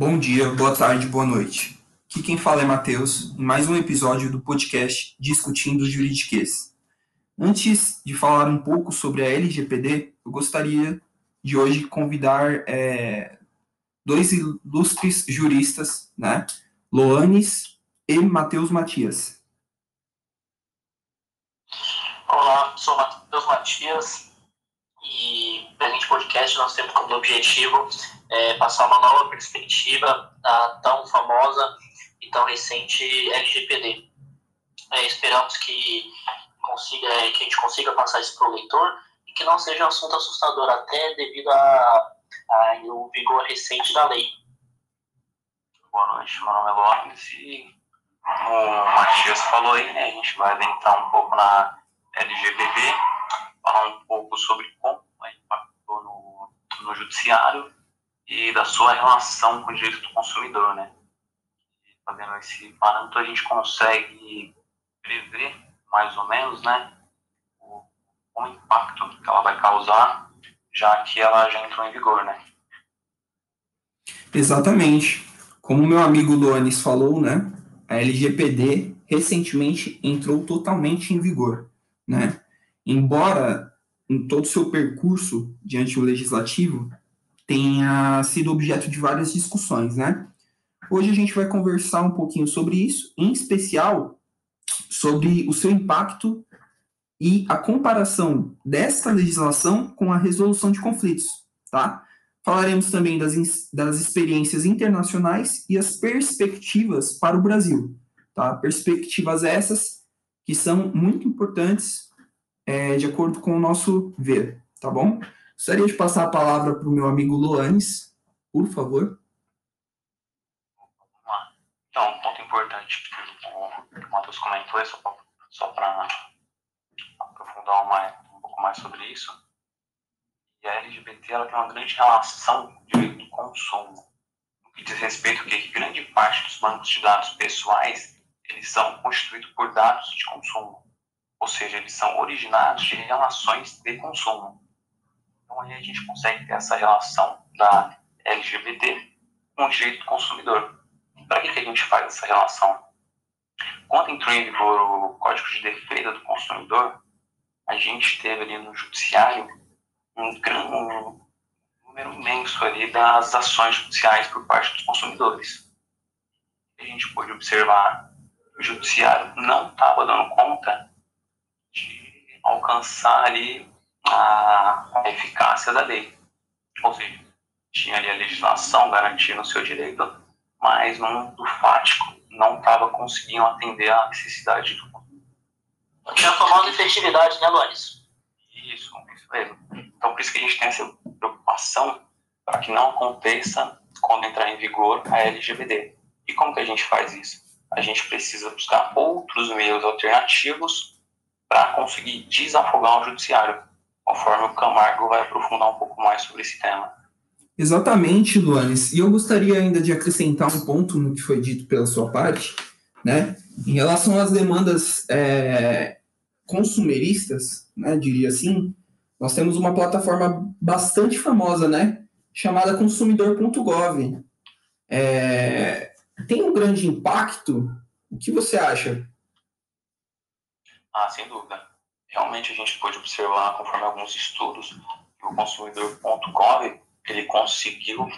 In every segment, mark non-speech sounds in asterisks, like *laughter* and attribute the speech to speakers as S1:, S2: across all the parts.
S1: Bom dia, boa tarde, boa noite. Aqui quem fala é Matheus, em mais um episódio do podcast Discutindo Juridiquês. Antes de falar um pouco sobre a LGPD, eu gostaria de hoje convidar é, dois ilustres juristas, né? Loanes e Matheus Matias.
S2: Olá, sou Matheus Matias e presente podcast nós temos como objetivo é, passar uma nova perspectiva da tão famosa e tão recente LGPD. É, esperamos que, consiga, que a gente consiga passar isso para o leitor e que não seja um assunto assustador, até devido ao vigor recente da lei.
S3: Boa noite, meu nome é Lopes e o Matias falou aí, né, a gente vai adentrar um pouco na LGPD, falar um pouco sobre como impactou no, no judiciário e da sua relação com o direito do consumidor, né? Fazendo esse parâmetro, a gente consegue prever, mais ou menos, né, o, o impacto que ela vai causar, já que ela já entrou em vigor, né?
S1: Exatamente. Como meu amigo Luanes falou, né, a LGPD recentemente entrou totalmente em vigor, né? Embora em todo o seu percurso diante do legislativo tenha sido objeto de várias discussões, né? Hoje a gente vai conversar um pouquinho sobre isso, em especial sobre o seu impacto e a comparação desta legislação com a resolução de conflitos, tá? Falaremos também das, das experiências internacionais e as perspectivas para o Brasil, tá? Perspectivas essas que são muito importantes é, de acordo com o nosso ver, tá bom? Gostaria de passar a palavra para o meu amigo Loanes, por favor.
S3: Então, um ponto importante que o Matheus comentou, é só para aprofundar um pouco mais sobre isso. E a LGBT ela tem uma grande relação o direito do consumo. No que diz respeito que grande parte dos bancos de dados pessoais eles são constituídos por dados de consumo. Ou seja, eles são originados de relações de consumo. Então aí a gente consegue ter essa relação da LGBT com o direito do consumidor. Para que, que a gente faz essa relação? Quando entrou em vigor o Código de Defesa do Consumidor, a gente teve ali no judiciário um, grande, um número imenso ali das ações judiciais por parte dos consumidores. A gente pôde observar que o judiciário não estava dando conta de alcançar ali a, a eficácia da lei. Ou seja, tinha ali a legislação garantindo o seu direito, mas no mundo fático não estava conseguindo atender à necessidade do
S2: tinha a famosa efetividade, né, Luanes?
S3: Isso, isso mesmo. Então, por isso que a gente tem essa preocupação para que não aconteça quando entrar em vigor a LGBD. E como que a gente faz isso? A gente precisa buscar outros meios alternativos para conseguir desafogar o judiciário conforme o Camargo vai aprofundar um pouco mais sobre esse tema.
S1: Exatamente, Luanes. E eu gostaria ainda de acrescentar um ponto no que foi dito pela sua parte, né? Em relação às demandas é, consumeristas, né, diria assim, nós temos uma plataforma bastante famosa, né, chamada consumidor.gov. É, tem um grande impacto? O que você acha?
S3: Ah, sem dúvida realmente a gente pode observar, conforme alguns estudos, que o consumidor.gov ele conseguiu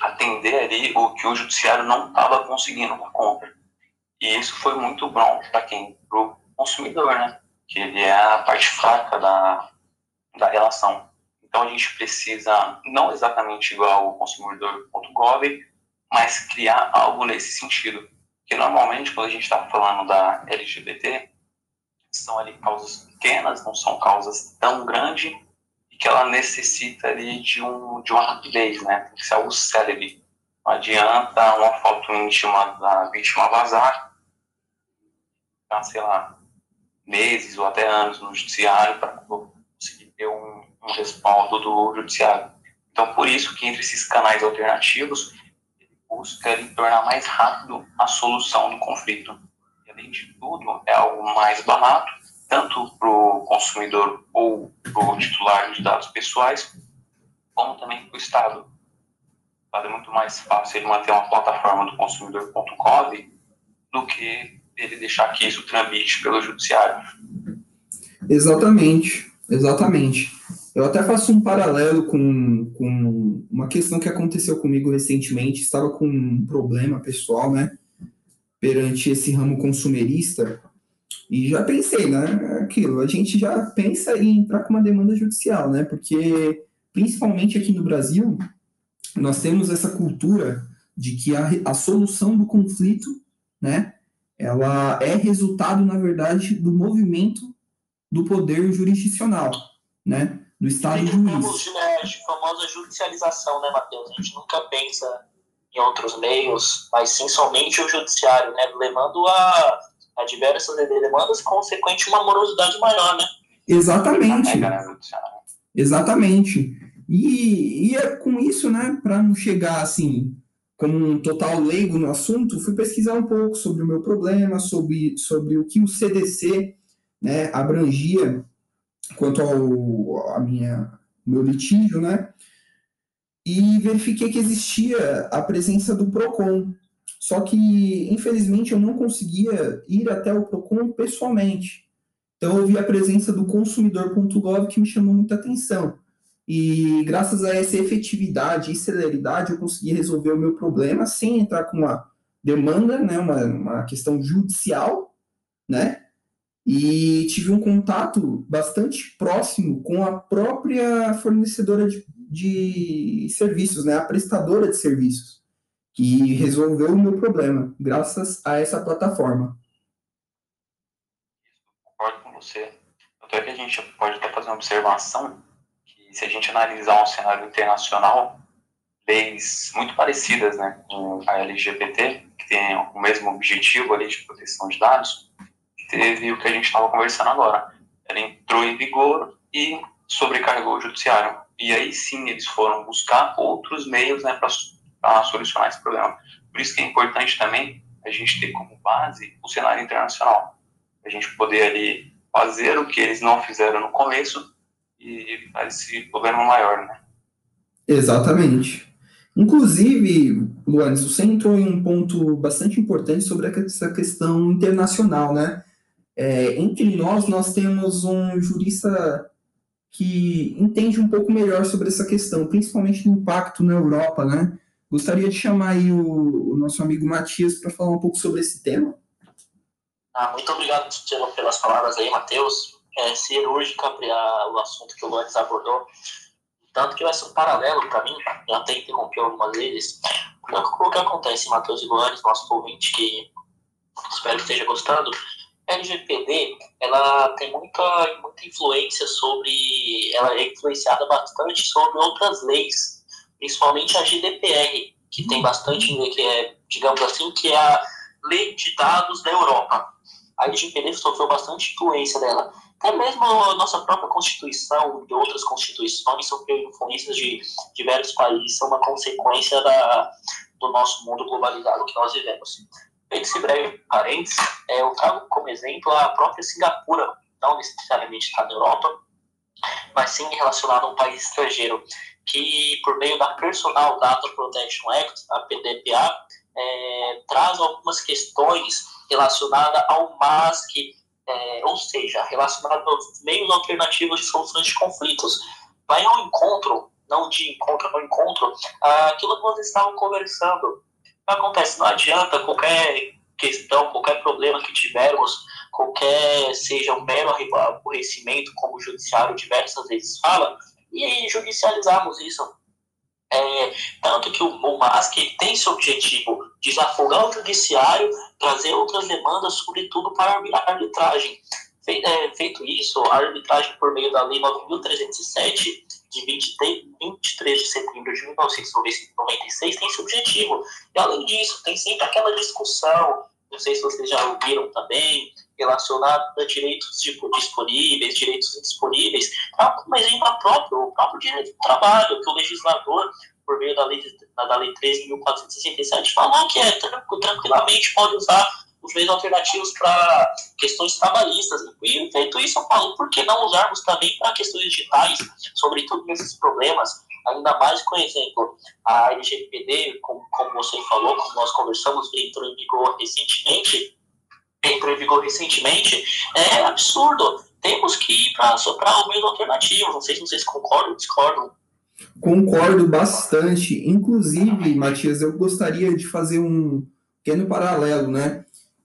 S3: atender ali o que o judiciário não estava conseguindo com a compra. E isso foi muito bom para quem? Para o consumidor, né? Que ele é a parte fraca da, da relação. Então a gente precisa, não exatamente igual o consumidor.gov, mas criar algo nesse sentido. Que normalmente, quando a gente está falando da LGBT, são ali causas pequenas, não são causas tão grandes, e que ela necessita ali de, um, de uma rapidez, né? Tem que ser algo célebre. Não adianta uma foto íntima da vítima vazar, sei lá, meses ou até anos no judiciário para conseguir ter um, um respaldo do judiciário. Então, por isso que entre esses canais alternativos, ele busca ele, tornar mais rápido a solução do conflito. De tudo, é algo mais barato tanto para o consumidor ou para o titular de dados pessoais, como também para o Estado. é muito mais fácil ele manter uma plataforma do consumidor.gov do que ele deixar que isso tramite pelo judiciário.
S1: Exatamente, exatamente. Eu até faço um paralelo com, com uma questão que aconteceu comigo recentemente. Estava com um problema pessoal, né? Perante esse ramo consumerista. E já pensei, né? Aquilo, a gente já pensa em entrar com uma demanda judicial, né? Porque, principalmente aqui no Brasil, nós temos essa cultura de que a, a solução do conflito, né? Ela é resultado, na verdade, do movimento do poder jurisdicional, né? do Estado juiz.
S2: Né, a famosa judicialização, né, Matheus? A gente nunca pensa em outros meios, mas sim somente o judiciário, né? Levando a, a diversas demandas, consequente uma morosidade maior, né?
S1: Exatamente. Exatamente. E, e é com isso, né, para não chegar assim, como um total leigo no assunto, fui pesquisar um pouco sobre o meu problema, sobre, sobre o que o CDC né, abrangia quanto ao a minha meu litígio, né? E verifiquei que existia a presença do Procon. Só que, infelizmente, eu não conseguia ir até o Procon pessoalmente. Então, eu vi a presença do consumidor.gov que me chamou muita atenção. E graças a essa efetividade e celeridade, eu consegui resolver o meu problema sem entrar com uma demanda, né, uma, uma questão judicial, né? e tive um contato bastante próximo com a própria fornecedora de, de serviços, né, a prestadora de serviços, que resolveu o meu problema, graças a essa plataforma.
S3: Concordo com você. Tanto é que a gente pode até fazer uma observação que se a gente analisar um cenário internacional, leis muito parecidas né, com a LGBT, que tem o mesmo objetivo ali de proteção de dados, teve o que a gente estava conversando agora. Ela entrou em vigor e sobrecarregou o judiciário. E aí sim eles foram buscar outros meios né, para solucionar esse problema. Por isso que é importante também a gente ter como base o cenário internacional. A gente poder ali fazer o que eles não fizeram no começo e evitar esse problema maior, né?
S1: Exatamente. Inclusive, Luanes, você entrou em um ponto bastante importante sobre essa questão internacional, né? É, entre nós, nós temos um jurista que entende um pouco melhor sobre essa questão, principalmente do impacto na Europa, né? Gostaria de chamar o, o nosso amigo Matias para falar um pouco sobre esse tema.
S2: Ah, muito obrigado pelas palavras aí, Matheus. É cirúrgica o assunto que o Luanes abordou. Tanto que vai ser um paralelo para mim, já até interrompi algumas vezes. O que acontece, Matheus e Luanes, nosso ouvinte, que espero que esteja gostando, LGPD ela tem muita, muita influência sobre, ela é influenciada bastante sobre outras leis, principalmente a GDPR, que tem bastante, que é, digamos assim, que é a lei de dados da Europa. A LGPD sofreu bastante influência dela. Até mesmo a nossa própria Constituição e outras constituições sofreram influências de diversos países, são uma consequência da, do nosso mundo globalizado que nós vivemos. Esse breve parênteses, é, eu trago como exemplo a própria Singapura, não necessariamente está na Europa, mas sim relacionado a um país estrangeiro, que por meio da Personal Data Protection Act, a PDPA, é, traz algumas questões relacionadas ao MASC, é, ou seja, relacionadas aos meios alternativos de soluções de conflitos. Vai ao encontro, não de encontro, ao encontro, aquilo que vocês estavam conversando, acontece, não adianta qualquer questão, qualquer problema que tivermos, qualquer seja um mero aborrecimento, como o judiciário diversas vezes fala, e judicializarmos isso. É, tanto que o, o MASC tem esse objetivo, desafogar o judiciário, trazer outras demandas, sobretudo para a arbitragem. É, feito isso, a arbitragem por meio da Lei 9.307 de 23, 23 de setembro de 1996 tem esse objetivo. E além disso, tem sempre aquela discussão, não sei se vocês já ouviram também, relacionada a direitos tipo, disponíveis, direitos indisponíveis, tá? como exemplo a próprio, o próprio direito do trabalho, que o legislador, por meio da lei, da lei 13.467, falou que é tranquilamente pode usar os meios alternativos para questões trabalhistas. E feito isso, eu falo, por que não usarmos também para questões digitais, sobretudo nesses problemas? ainda mais com exemplo, a LGPD, como, como você falou, como nós conversamos, entrou em vigor recentemente, entrou em vigor recentemente, é absurdo. Temos que ir para soprar meios alternativos. Não sei se vocês concordam discordam.
S1: Concordo bastante. Inclusive, Matias, eu gostaria de fazer um pequeno paralelo, né?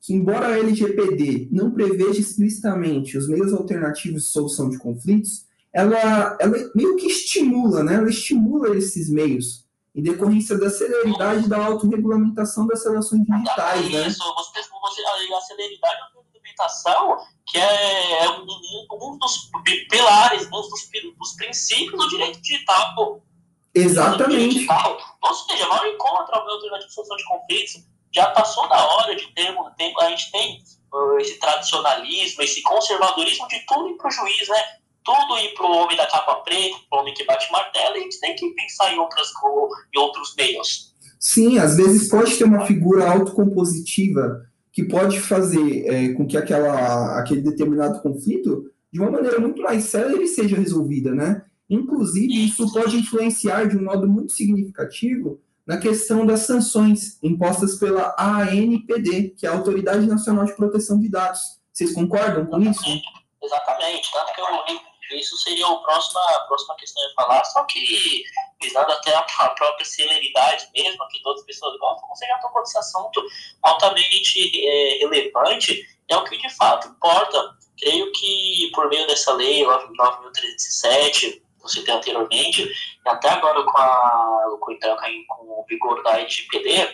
S1: Que embora a LGPD não preveja explicitamente os meios alternativos de solução de conflitos, ela, ela meio que estimula, né? Ela estimula esses meios em decorrência da celeridade da autorregulamentação das relações digitais, né?
S2: Isso, você, você, a celeridade da autorregulamentação, que é, é um, um, dos pilares, um dos, dos princípios do direito digital, pô.
S1: Exatamente.
S2: Digital. Ou seja, vai contra o alternativa de solução de conflitos. Já passou da hora de ter, ter a gente tem uh, esse tradicionalismo, esse conservadorismo de tudo ir para o juiz, né? tudo ir pro homem da capa preta, pro homem que bate martelo, e a gente tem que pensar em, outras, em outros meios.
S1: Sim, às vezes pode ter uma figura autocompositiva que pode fazer é, com que aquela, aquele determinado conflito, de uma maneira muito mais séria, seja resolvida, né? Inclusive, isso pode influenciar de um modo muito significativo na questão das sanções impostas pela ANPD, que é a Autoridade Nacional de Proteção de Dados. Vocês concordam com isso?
S2: Exatamente, tanto que eu isso seria a próxima, a próxima questão a falar, só que visando até a, a própria celeridade mesmo, que todas as pessoas gostam, você já tocou nesse assunto altamente é, relevante, é o que de fato importa. Creio que por meio dessa lei 9.307, você tem anteriormente, e até agora com, a, com, com o vigor da LGPD,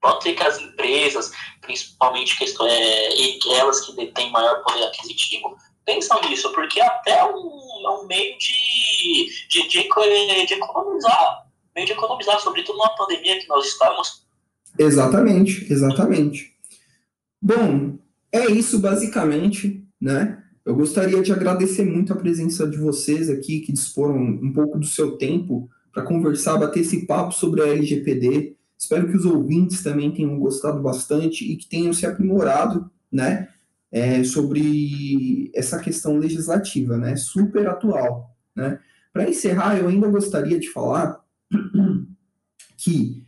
S2: pode ser que as empresas, principalmente questões, é, elas que detêm maior poder aquisitivo, pensam nisso, porque até é um, é um meio de, de, de, de economizar, meio de economizar, sobretudo numa pandemia que nós estamos.
S1: Exatamente, exatamente. Bom, é isso basicamente, né? Eu gostaria de agradecer muito a presença de vocês aqui, que disporam um pouco do seu tempo para conversar, bater esse papo sobre a LGPD. Espero que os ouvintes também tenham gostado bastante e que tenham se aprimorado, né? é, sobre essa questão legislativa, né, super atual. Né? Para encerrar, eu ainda gostaria de falar *clears throat* que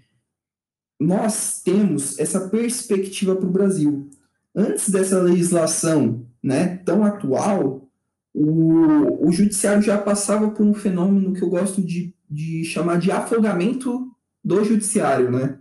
S1: nós temos essa perspectiva para o Brasil. Antes dessa legislação né, tão atual, o, o judiciário já passava por um fenômeno que eu gosto de, de chamar de afogamento do judiciário, né?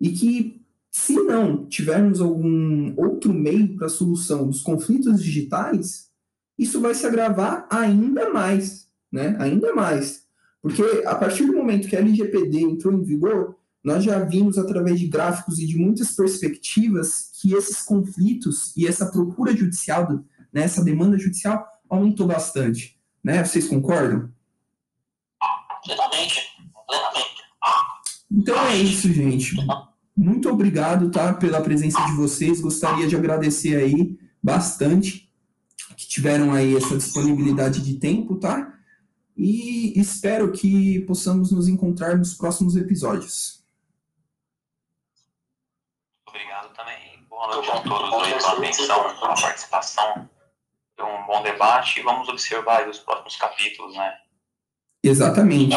S1: E que se não tivermos algum outro meio para a solução dos conflitos digitais, isso vai se agravar ainda mais, né? Ainda mais. Porque a partir do momento que a LGPD entrou em vigor, nós já vimos através de gráficos e de muitas perspectivas que esses conflitos e essa procura judicial, né, essa demanda judicial aumentou bastante, né? Vocês concordam?
S2: Plenamente, plenamente.
S1: Então é isso, gente muito obrigado, tá, pela presença de vocês. Gostaria de agradecer aí bastante que tiveram aí essa disponibilidade de tempo, tá? E espero que possamos nos encontrar nos próximos episódios.
S3: Obrigado também. Boa noite a todos aí pela atenção, pela participação. Foi um bom debate e vamos observar os próximos capítulos, né?
S1: Exatamente.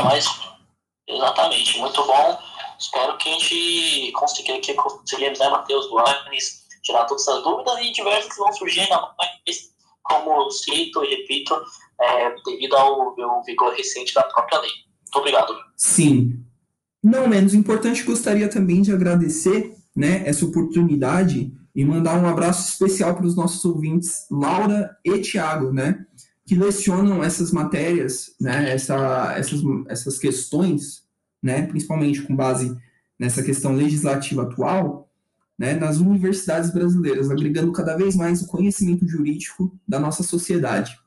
S2: exatamente, muito bom. Espero que a gente consiga, que conseguimos, né, Matheus, Duanes, tirar todas essas dúvidas e diversas que vão surgindo, como cito e repito, é, devido ao, ao vigor recente da própria lei. Muito obrigado.
S1: Sim. Não menos importante, gostaria também de agradecer né, essa oportunidade e mandar um abraço especial para os nossos ouvintes, Laura e Tiago, né, que lecionam essas matérias, né, essa, essas, essas questões né, principalmente com base nessa questão legislativa atual, né, nas universidades brasileiras, agregando cada vez mais o conhecimento jurídico da nossa sociedade.